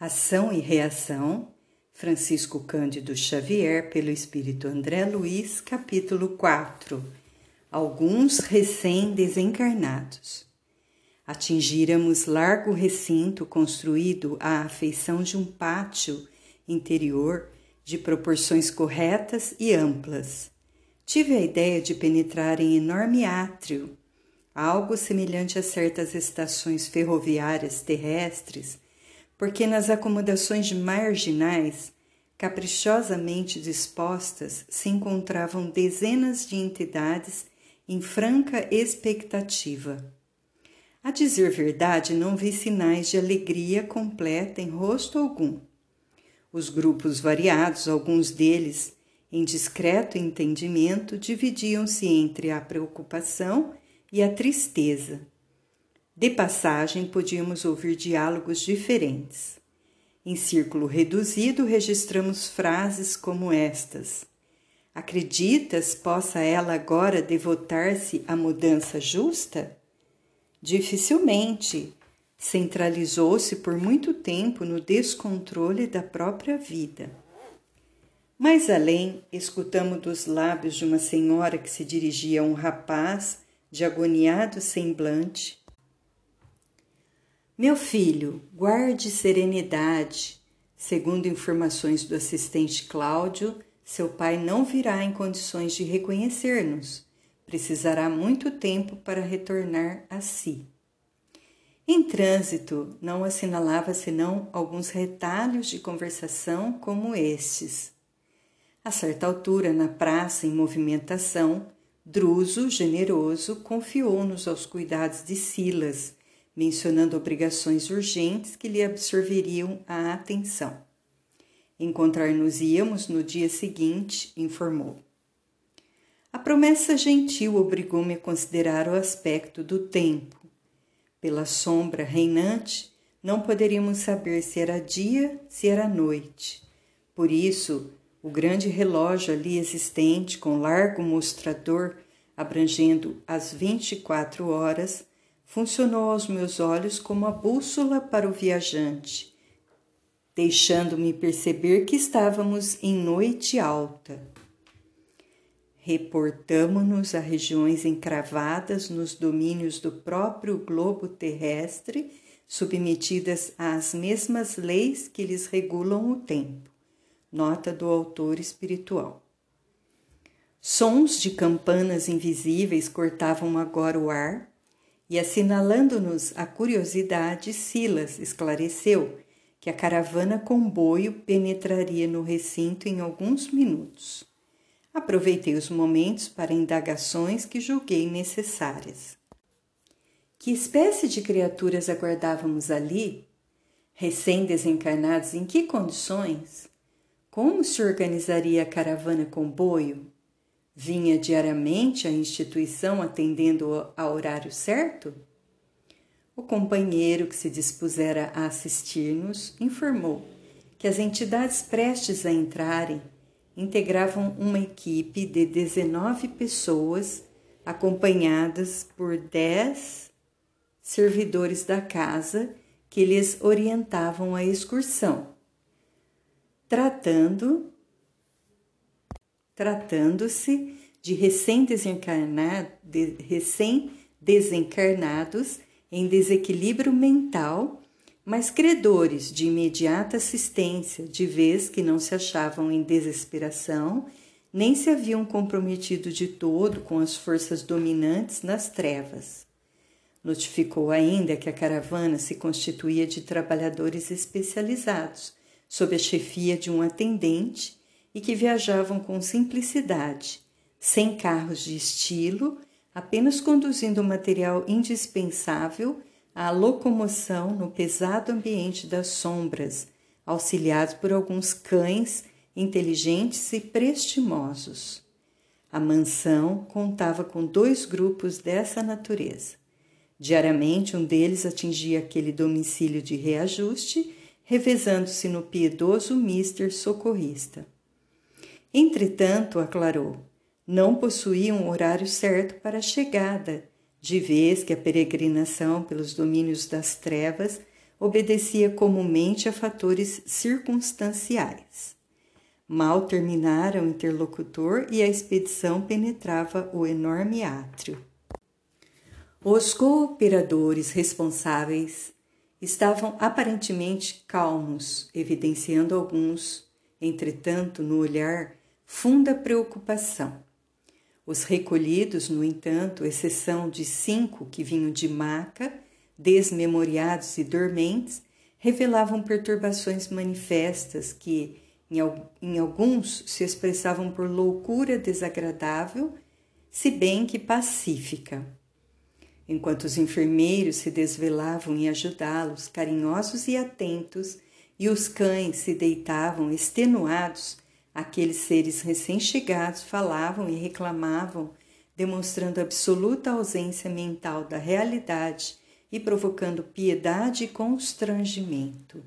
Ação e Reação, Francisco Cândido Xavier, pelo Espírito André Luiz, capítulo 4 Alguns recém-desencarnados. Atingíramos largo recinto construído à afeição de um pátio interior de proporções corretas e amplas. Tive a ideia de penetrar em enorme átrio, algo semelhante a certas estações ferroviárias terrestres porque nas acomodações marginais, caprichosamente dispostas, se encontravam dezenas de entidades em franca expectativa. A dizer verdade, não vi sinais de alegria completa em rosto algum. Os grupos variados, alguns deles em discreto entendimento, dividiam-se entre a preocupação e a tristeza de passagem, podíamos ouvir diálogos diferentes. Em círculo reduzido, registramos frases como estas: Acreditas possa ela agora devotar-se à mudança justa? Dificilmente. Centralizou-se por muito tempo no descontrole da própria vida. Mais além, escutamos dos lábios de uma senhora que se dirigia a um rapaz de agoniado semblante meu filho, guarde serenidade. Segundo informações do assistente Cláudio, seu pai não virá em condições de reconhecer-nos. Precisará muito tempo para retornar a si. Em trânsito, não assinalava senão alguns retalhos de conversação como estes. A certa altura, na praça em movimentação, Druso, generoso, confiou-nos aos cuidados de Silas mencionando obrigações urgentes que lhe absorveriam a atenção. Encontrar-nos-íamos no dia seguinte, informou. A promessa gentil obrigou-me a considerar o aspecto do tempo. Pela sombra reinante, não poderíamos saber se era dia, se era noite. Por isso, o grande relógio ali existente, com largo mostrador abrangendo as vinte e quatro horas, funcionou aos meus olhos como a bússola para o viajante, deixando-me perceber que estávamos em noite alta. Reportamo-nos a regiões encravadas nos domínios do próprio globo terrestre, submetidas às mesmas leis que lhes regulam o tempo. Nota do autor espiritual. Sons de campanas invisíveis cortavam agora o ar, e assinalando-nos a curiosidade, Silas esclareceu que a caravana comboio penetraria no recinto em alguns minutos. Aproveitei os momentos para indagações que julguei necessárias. Que espécie de criaturas aguardávamos ali? Recém-desencarnados em que condições? Como se organizaria a caravana comboio? Vinha diariamente à instituição atendendo a horário certo? O companheiro que se dispusera a assistir-nos informou que as entidades prestes a entrarem integravam uma equipe de 19 pessoas acompanhadas por 10 servidores da casa que lhes orientavam a excursão, tratando tratando-se de recém-desencarnados recém em desequilíbrio mental, mas credores de imediata assistência, de vez que não se achavam em desesperação, nem se haviam comprometido de todo com as forças dominantes nas trevas. Notificou ainda que a caravana se constituía de trabalhadores especializados, sob a chefia de um atendente e que viajavam com simplicidade, sem carros de estilo, apenas conduzindo o material indispensável à locomoção no pesado ambiente das sombras, auxiliados por alguns cães inteligentes e prestimosos. A mansão contava com dois grupos dessa natureza. Diariamente, um deles atingia aquele domicílio de reajuste, revezando-se no piedoso mister socorrista. Entretanto, aclarou, não possuía um horário certo para a chegada, de vez que a peregrinação pelos domínios das trevas obedecia comumente a fatores circunstanciais. Mal terminara o interlocutor e a expedição penetrava o enorme átrio. Os cooperadores responsáveis estavam aparentemente calmos, evidenciando alguns, entretanto, no olhar, funda preocupação. Os recolhidos, no entanto, exceção de cinco que vinham de maca, desmemoriados e dormentes, revelavam perturbações manifestas que, em, alguns, se expressavam por loucura desagradável, se bem que pacífica. Enquanto os enfermeiros se desvelavam em ajudá-los, carinhosos e atentos, e os cães se deitavam extenuados, aqueles seres recém-chegados falavam e reclamavam, demonstrando absoluta ausência mental da realidade e provocando piedade e constrangimento.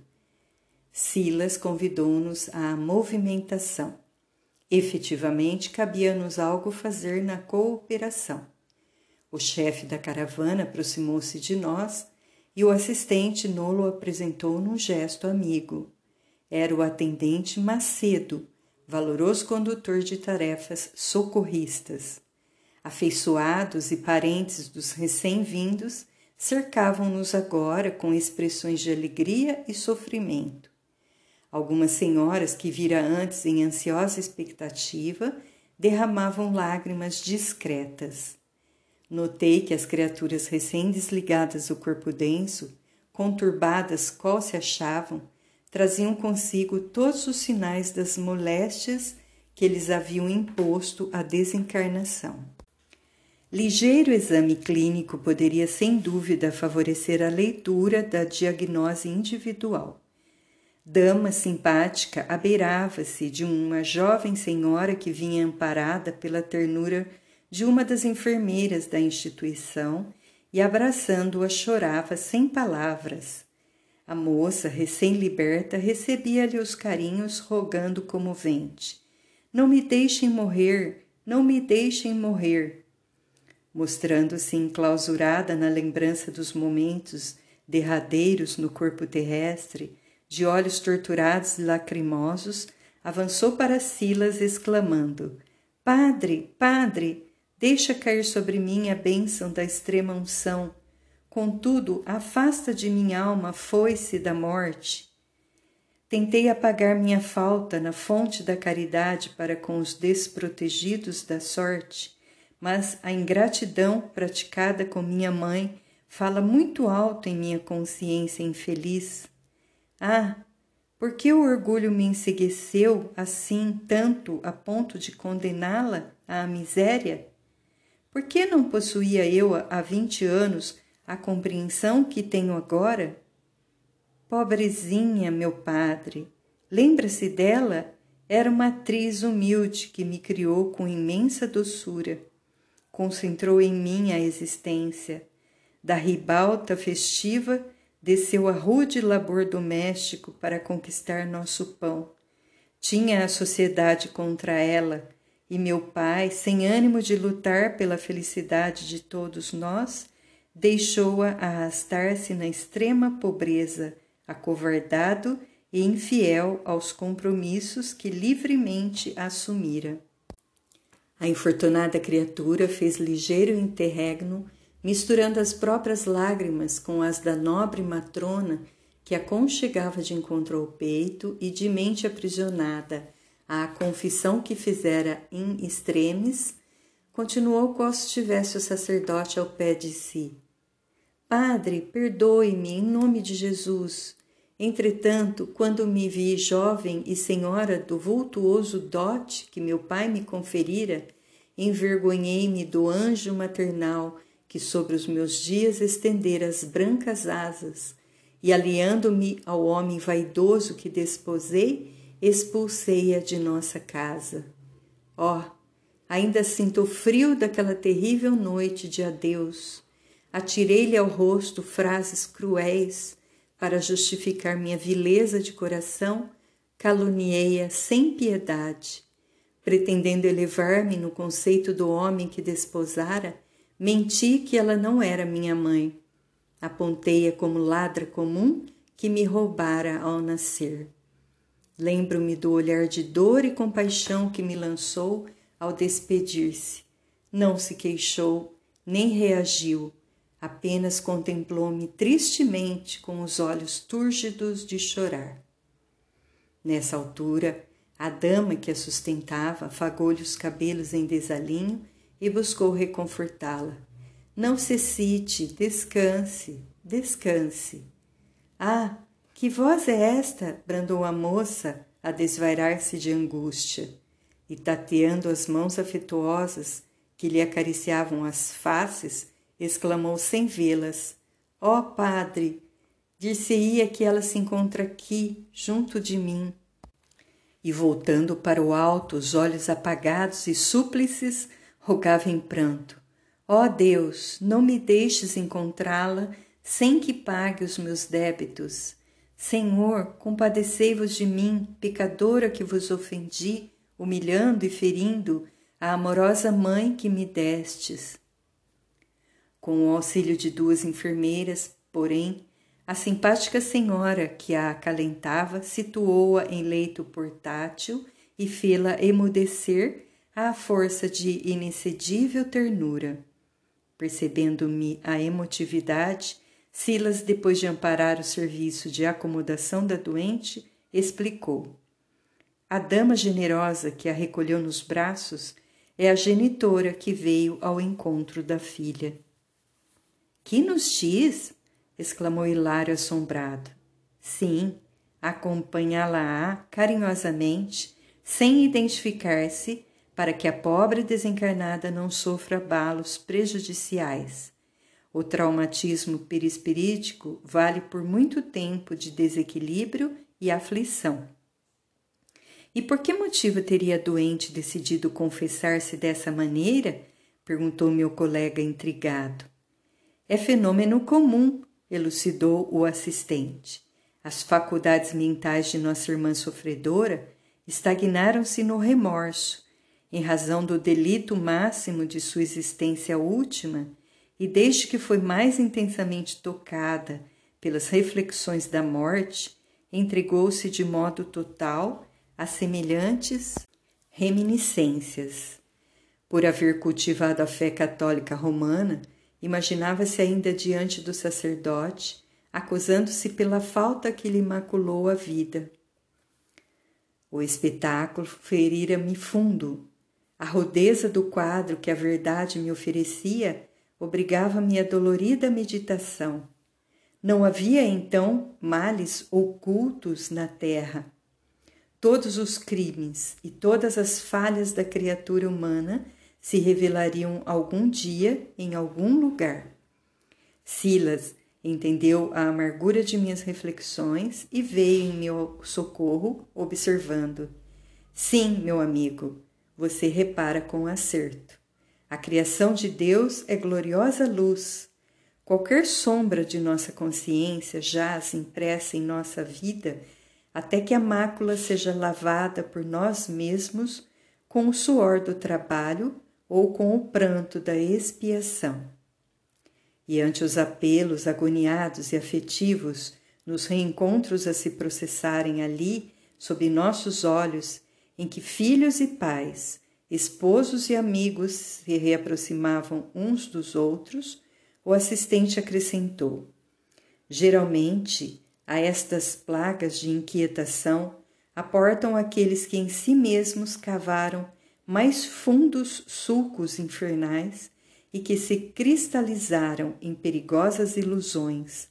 Silas convidou-nos à movimentação. Efetivamente, cabia-nos algo fazer na cooperação. O chefe da caravana aproximou-se de nós e o assistente Nolo apresentou num gesto amigo. Era o atendente Macedo, valoroso condutor de tarefas socorristas. Afeiçoados e parentes dos recém-vindos, cercavam-nos agora com expressões de alegria e sofrimento. Algumas senhoras que vira antes em ansiosa expectativa derramavam lágrimas discretas. Notei que as criaturas recém-desligadas do corpo denso, conturbadas qual se achavam, traziam consigo todos os sinais das moléstias que eles haviam imposto à desencarnação. Ligeiro exame clínico poderia sem dúvida favorecer a leitura da diagnose individual. Dama simpática abeirava-se de uma jovem senhora que vinha amparada pela ternura de uma das enfermeiras da instituição e, abraçando-a, chorava sem palavras. A moça, recém-liberta, recebia-lhe os carinhos, rogando comovente: Não me deixem morrer, não me deixem morrer mostrando-se enclausurada na lembrança dos momentos derradeiros no corpo terrestre, de olhos torturados e lacrimosos, avançou para Silas, exclamando: Padre, Padre, deixa cair sobre mim a bênção da extrema unção. Contudo, afasta de minha alma a foice da morte. Tentei apagar minha falta na fonte da caridade para com os desprotegidos da sorte mas a ingratidão praticada com minha mãe fala muito alto em minha consciência infeliz. Ah, por que o orgulho me ensegueceu assim tanto a ponto de condená-la à miséria? Por que não possuía eu há vinte anos a compreensão que tenho agora? Pobrezinha, meu padre, lembra-se dela? Era uma atriz humilde que me criou com imensa doçura concentrou em mim a existência. Da ribalta festiva, desceu a rude labor doméstico para conquistar nosso pão. Tinha a sociedade contra ela, e meu pai, sem ânimo de lutar pela felicidade de todos nós, deixou-a arrastar-se na extrema pobreza, acovardado e infiel aos compromissos que livremente assumira. A infortunada criatura fez ligeiro interregno, misturando as próprias lágrimas com as da nobre matrona que aconchegava de encontro ao peito e de mente aprisionada à confissão que fizera em extremes, continuou qual se tivesse o sacerdote ao pé de si. Padre, perdoe-me em nome de Jesus. Entretanto, quando me vi jovem e senhora do vultuoso dote que meu pai me conferira, envergonhei-me do anjo maternal que sobre os meus dias estendera as brancas asas, e aliando-me ao homem vaidoso que desposei, expulsei-a de nossa casa. Ó, oh, ainda sinto o frio daquela terrível noite de adeus. Atirei-lhe ao rosto frases cruéis, para justificar minha vileza de coração, caluniei-a sem piedade. Pretendendo elevar-me no conceito do homem que desposara, menti que ela não era minha mãe. Apontei-a como ladra comum que me roubara ao nascer. Lembro-me do olhar de dor e compaixão que me lançou ao despedir-se. Não se queixou, nem reagiu, apenas contemplou-me tristemente com os olhos túrgidos de chorar. Nessa altura, a dama que a sustentava afagou-lhe os cabelos em desalinho e buscou reconfortá-la. Não se cite, descanse, descanse. Ah, que voz é esta? brandou a moça a desvairar-se de angústia e tateando as mãos afetuosas que lhe acariciavam as faces, exclamou sem vê-las: Ó oh, Padre, dir-se-ia que ela se encontra aqui, junto de mim. E voltando para o alto, os olhos apagados e súplices, rogava em pranto: Ó oh Deus, não me deixes encontrá-la sem que pague os meus débitos. Senhor, compadecei-vos de mim, pecadora que vos ofendi, humilhando e ferindo a amorosa mãe que me destes. Com o auxílio de duas enfermeiras, porém, a simpática senhora que a acalentava situou-a em leito portátil e fê-la emudecer à força de inexcedível ternura. Percebendo-me a emotividade, Silas, depois de amparar o serviço de acomodação da doente, explicou. A dama generosa que a recolheu nos braços é a genitora que veio ao encontro da filha. Que nos diz? exclamou Hilário assombrado. Sim, acompanhá-la-á carinhosamente, sem identificar-se, para que a pobre desencarnada não sofra abalos prejudiciais. O traumatismo perispirítico vale por muito tempo de desequilíbrio e aflição. E por que motivo teria a doente decidido confessar-se dessa maneira? perguntou meu colega intrigado. É fenômeno comum, elucidou o assistente. As faculdades mentais de nossa irmã sofredora estagnaram-se no remorso, em razão do delito máximo de sua existência última e desde que foi mais intensamente tocada pelas reflexões da morte, entregou-se de modo total a semelhantes reminiscências. Por haver cultivado a fé católica romana, imaginava-se ainda diante do sacerdote, acusando-se pela falta que lhe maculou a vida. O espetáculo ferira-me fundo. A rudeza do quadro que a verdade me oferecia obrigava-me a dolorida meditação. Não havia então males ocultos na terra. Todos os crimes e todas as falhas da criatura humana se revelariam algum dia em algum lugar. Silas entendeu a amargura de minhas reflexões e veio em meu socorro, observando: Sim, meu amigo, você repara com acerto. A criação de Deus é gloriosa luz. Qualquer sombra de nossa consciência jaz impressa em nossa vida até que a mácula seja lavada por nós mesmos com o suor do trabalho ou com o pranto da expiação. E ante os apelos agoniados e afetivos, nos reencontros a se processarem ali, sob nossos olhos, em que filhos e pais, esposos e amigos se reaproximavam uns dos outros, o assistente acrescentou: Geralmente, a estas plagas de inquietação aportam aqueles que em si mesmos cavaram mais fundos sulcos infernais e que se cristalizaram em perigosas ilusões.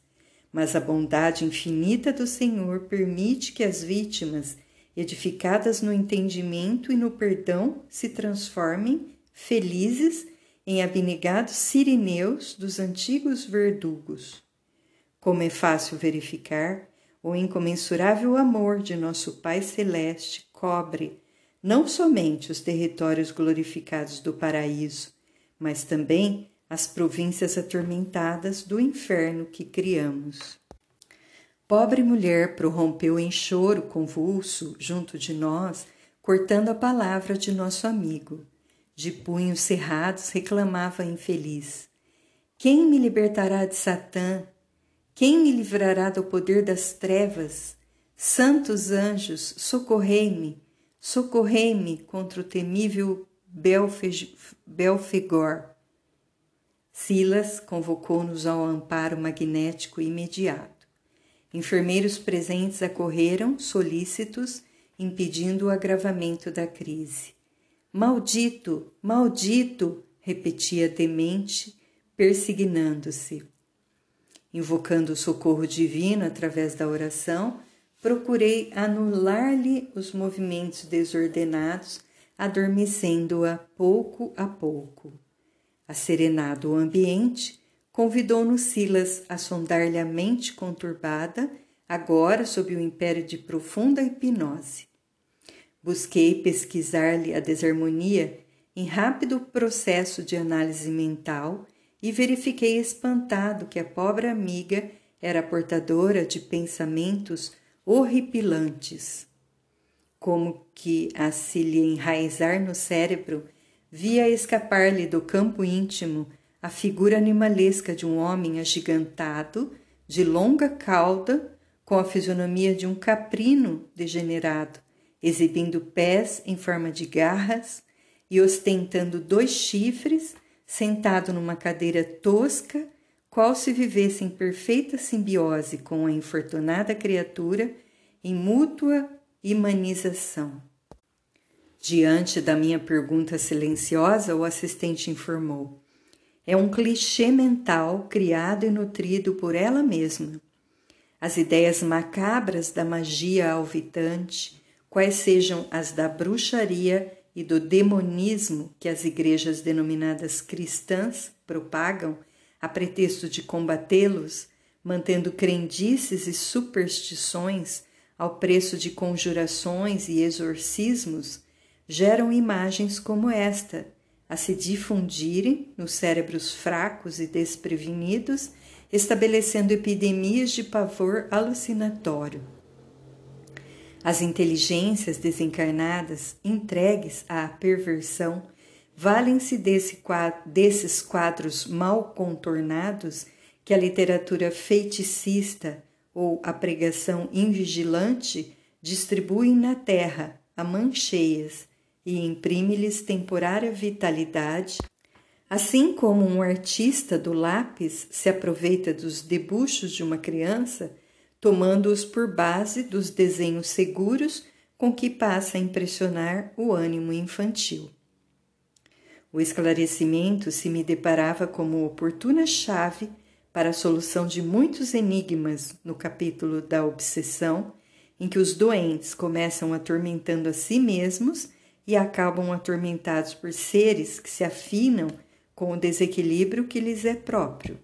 Mas a bondade infinita do Senhor permite que as vítimas edificadas no entendimento e no perdão, se transformem, felizes, em abnegados sirineus dos antigos verdugos. Como é fácil verificar, o incomensurável amor de nosso Pai Celeste cobre não somente os territórios glorificados do paraíso, mas também as províncias atormentadas do inferno que criamos. Pobre mulher prorrompeu em choro convulso junto de nós, cortando a palavra de nosso amigo. De punhos cerrados reclamava infeliz: Quem me libertará de Satã? Quem me livrará do poder das trevas? Santos anjos, socorrei-me, socorrei-me contra o temível Belfegor. Silas convocou-nos ao amparo magnético imediato. Enfermeiros presentes acorreram, solícitos, impedindo o agravamento da crise. Maldito, maldito! repetia demente, persignando-se. Invocando o socorro divino através da oração, procurei anular-lhe os movimentos desordenados, adormecendo-a pouco a pouco. Asserenado o ambiente, convidou-nos Silas a sondar-lhe a mente conturbada, agora sob o império de profunda hipnose. Busquei pesquisar-lhe a desarmonia em rápido processo de análise mental e verifiquei espantado que a pobre amiga era portadora de pensamentos horripilantes. Como que a se lhe enraizar no cérebro, via escapar-lhe do campo íntimo a figura animalesca de um homem agigantado, de longa cauda, com a fisionomia de um caprino degenerado, exibindo pés em forma de garras e ostentando dois chifres sentado numa cadeira tosca, qual se vivesse em perfeita simbiose com a infortunada criatura, em mútua imanização. Diante da minha pergunta silenciosa, o assistente informou: É um clichê mental criado e nutrido por ela mesma. As ideias macabras da magia alvitante, quais sejam as da bruxaria e do demonismo que as igrejas denominadas cristãs propagam a pretexto de combatê-los, mantendo crendices e superstições ao preço de conjurações e exorcismos, geram imagens como esta a se difundirem nos cérebros fracos e desprevenidos, estabelecendo epidemias de pavor alucinatório. As inteligências desencarnadas, entregues à perversão, valem-se desse desses quadros mal contornados que a literatura feiticista ou a pregação invigilante distribuem na terra a mancheias e imprime-lhes temporária vitalidade, assim como um artista do lápis se aproveita dos debuxos de uma criança tomando-os por base dos desenhos seguros com que passa a impressionar o ânimo infantil. O esclarecimento se me deparava como oportuna chave para a solução de muitos enigmas no capítulo da obsessão, em que os doentes começam atormentando a si mesmos e acabam atormentados por seres que se afinam com o desequilíbrio que lhes é próprio.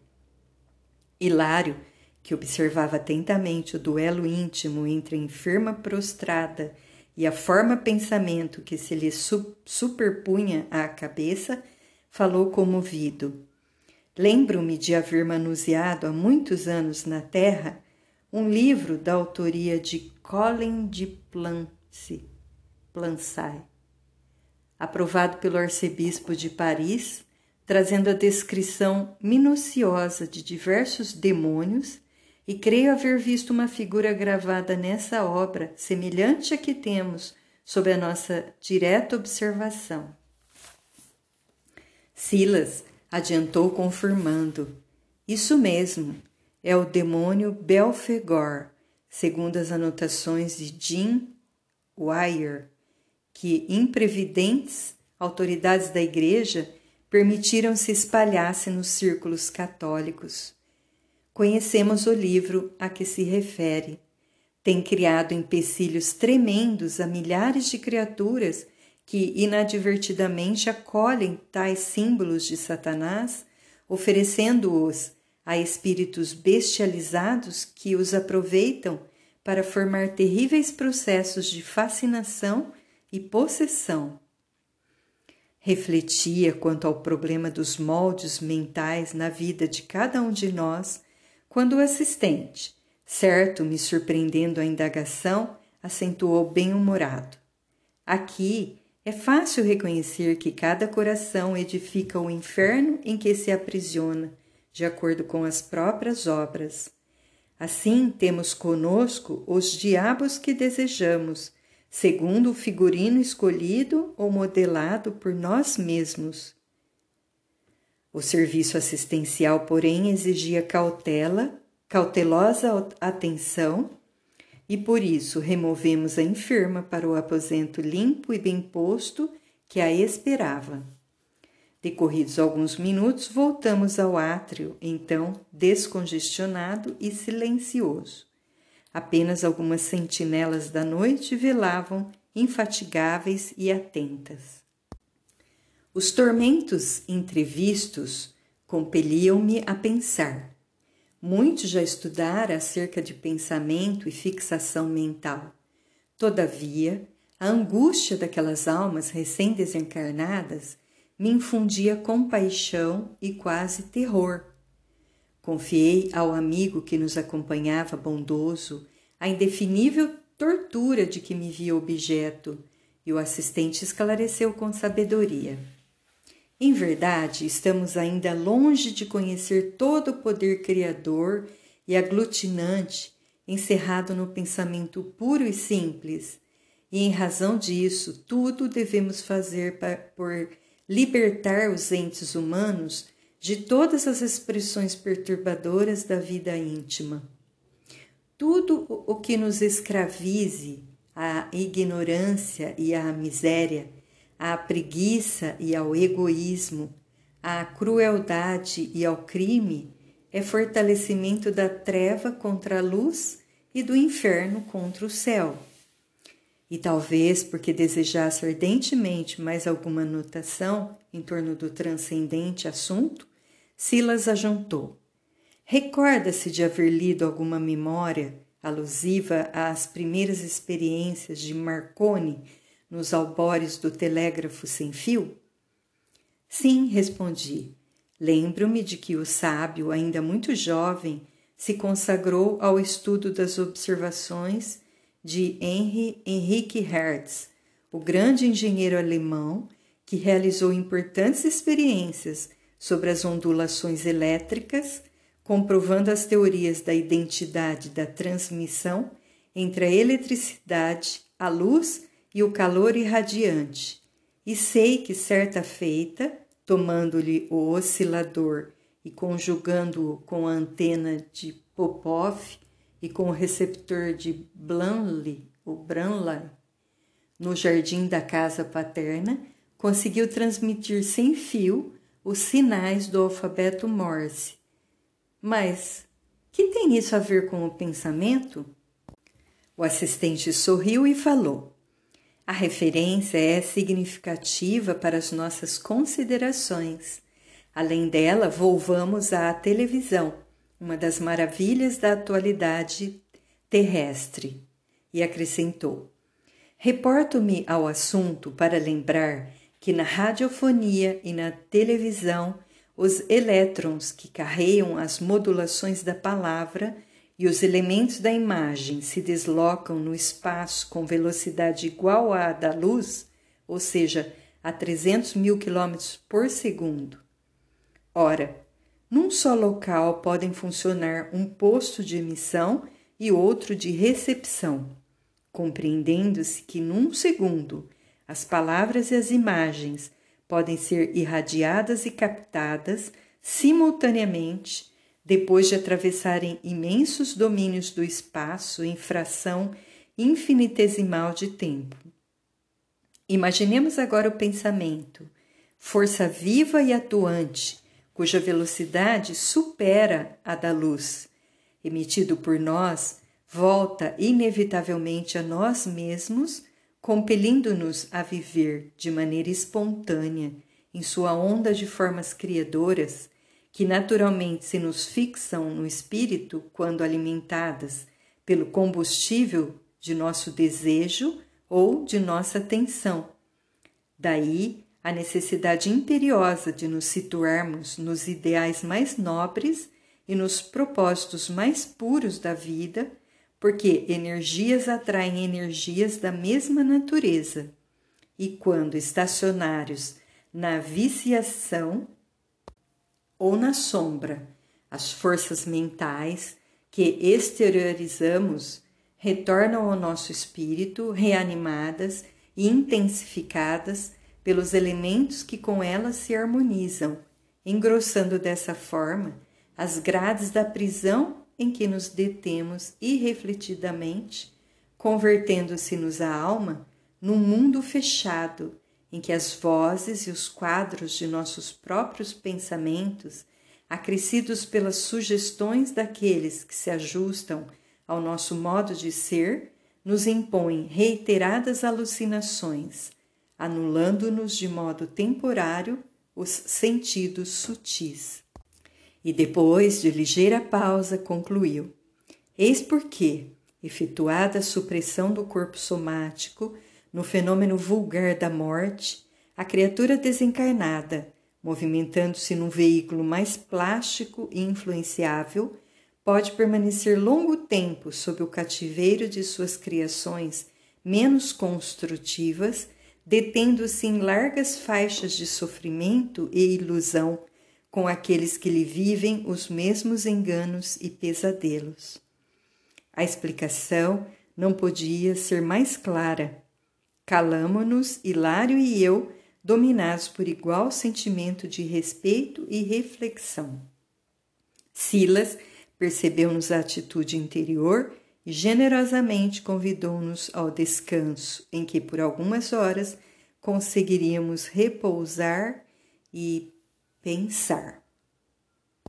Hilário que observava atentamente o duelo íntimo entre a enferma prostrada e a forma pensamento que se lhe superpunha à cabeça, falou comovido. Lembro-me de haver manuseado há muitos anos na Terra um livro da autoria de Colin de Plancy, Plansay, aprovado pelo arcebispo de Paris, trazendo a descrição minuciosa de diversos demônios e creio haver visto uma figura gravada nessa obra, semelhante à que temos sob a nossa direta observação. Silas adiantou confirmando: Isso mesmo, é o demônio Belfegor, segundo as anotações de Jim Wire, que imprevidentes autoridades da Igreja permitiram se espalhasse nos círculos católicos conhecemos o livro a que se refere. Tem criado empecilhos tremendos a milhares de criaturas que inadvertidamente acolhem tais símbolos de Satanás, oferecendo-os a espíritos bestializados que os aproveitam para formar terríveis processos de fascinação e possessão. Refletia quanto ao problema dos moldes mentais na vida de cada um de nós quando o assistente, certo me surpreendendo a indagação, acentuou bem-humorado. Aqui é fácil reconhecer que cada coração edifica o inferno em que se aprisiona, de acordo com as próprias obras. Assim, temos conosco os diabos que desejamos, segundo o figurino escolhido ou modelado por nós mesmos. O serviço assistencial, porém, exigia cautela, cautelosa atenção, e por isso removemos a enferma para o aposento limpo e bem posto que a esperava. Decorridos alguns minutos, voltamos ao átrio, então descongestionado e silencioso. Apenas algumas sentinelas da noite velavam, infatigáveis e atentas. Os tormentos entrevistos compeliam-me a pensar. Muito já estudara acerca de pensamento e fixação mental. Todavia, a angústia daquelas almas recém-desencarnadas me infundia compaixão e quase terror. Confiei ao amigo que nos acompanhava bondoso a indefinível tortura de que me via objeto, e o assistente esclareceu com sabedoria. Em verdade, estamos ainda longe de conhecer todo o poder criador e aglutinante encerrado no pensamento puro e simples, e em razão disso, tudo devemos fazer por libertar os entes humanos de todas as expressões perturbadoras da vida íntima. Tudo o que nos escravize à ignorância e à miséria, à preguiça e ao egoísmo, à crueldade e ao crime, é fortalecimento da treva contra a luz e do inferno contra o céu. E talvez porque desejasse ardentemente mais alguma notação em torno do transcendente assunto, Silas ajuntou. Recorda-se de haver lido alguma memória alusiva às primeiras experiências de Marconi nos albores do telégrafo sem fio? Sim, respondi. Lembro-me de que o sábio, ainda muito jovem, se consagrou ao estudo das observações de Henry Henrique Hertz, o grande engenheiro alemão que realizou importantes experiências sobre as ondulações elétricas, comprovando as teorias da identidade da transmissão entre a eletricidade, a luz e o calor irradiante. E sei que certa feita, tomando-lhe o oscilador e conjugando-o com a antena de Popov, e com o receptor de Blanley, o Branley, no jardim da casa paterna, conseguiu transmitir sem fio os sinais do alfabeto Morse. Mas que tem isso a ver com o pensamento? O assistente sorriu e falou: A referência é significativa para as nossas considerações. Além dela, volvamos à televisão uma das maravilhas da atualidade terrestre, e acrescentou: Reporto-me ao assunto para lembrar que na radiofonia e na televisão os elétrons que carregam as modulações da palavra e os elementos da imagem se deslocam no espaço com velocidade igual à da luz, ou seja, a 300 mil quilômetros por segundo. Ora, num só local podem funcionar um posto de emissão e outro de recepção, compreendendo-se que num segundo as palavras e as imagens podem ser irradiadas e captadas simultaneamente depois de atravessarem imensos domínios do espaço em fração infinitesimal de tempo. Imaginemos agora o pensamento, força viva e atuante cuja velocidade supera a da luz, emitido por nós, volta inevitavelmente a nós mesmos, compelindo-nos a viver de maneira espontânea em sua onda de formas criadoras que naturalmente se nos fixam no espírito quando alimentadas pelo combustível de nosso desejo ou de nossa atenção. Daí a necessidade imperiosa de nos situarmos nos ideais mais nobres e nos propósitos mais puros da vida, porque energias atraem energias da mesma natureza. E quando estacionários na viciação ou na sombra, as forças mentais que exteriorizamos retornam ao nosso espírito reanimadas e intensificadas pelos elementos que com elas se harmonizam, engrossando dessa forma as grades da prisão em que nos detemos irrefletidamente, convertendo-se-nos a alma num mundo fechado em que as vozes e os quadros de nossos próprios pensamentos, acrescidos pelas sugestões daqueles que se ajustam ao nosso modo de ser, nos impõem reiteradas alucinações, anulando-nos de modo temporário os sentidos sutis. E depois de ligeira pausa, concluiu: Eis porque, efetuada a supressão do corpo somático no fenômeno vulgar da morte, a criatura desencarnada, movimentando-se num veículo mais plástico e influenciável, pode permanecer longo tempo sob o cativeiro de suas criações menos construtivas, detendo-se em largas faixas de sofrimento e ilusão com aqueles que lhe vivem os mesmos enganos e pesadelos. A explicação não podia ser mais clara. Calamo-nos, Hilário e eu, dominados por igual sentimento de respeito e reflexão. Silas percebeu-nos a atitude interior e generosamente convidou-nos ao descanso, em que por algumas horas conseguiríamos repousar e pensar.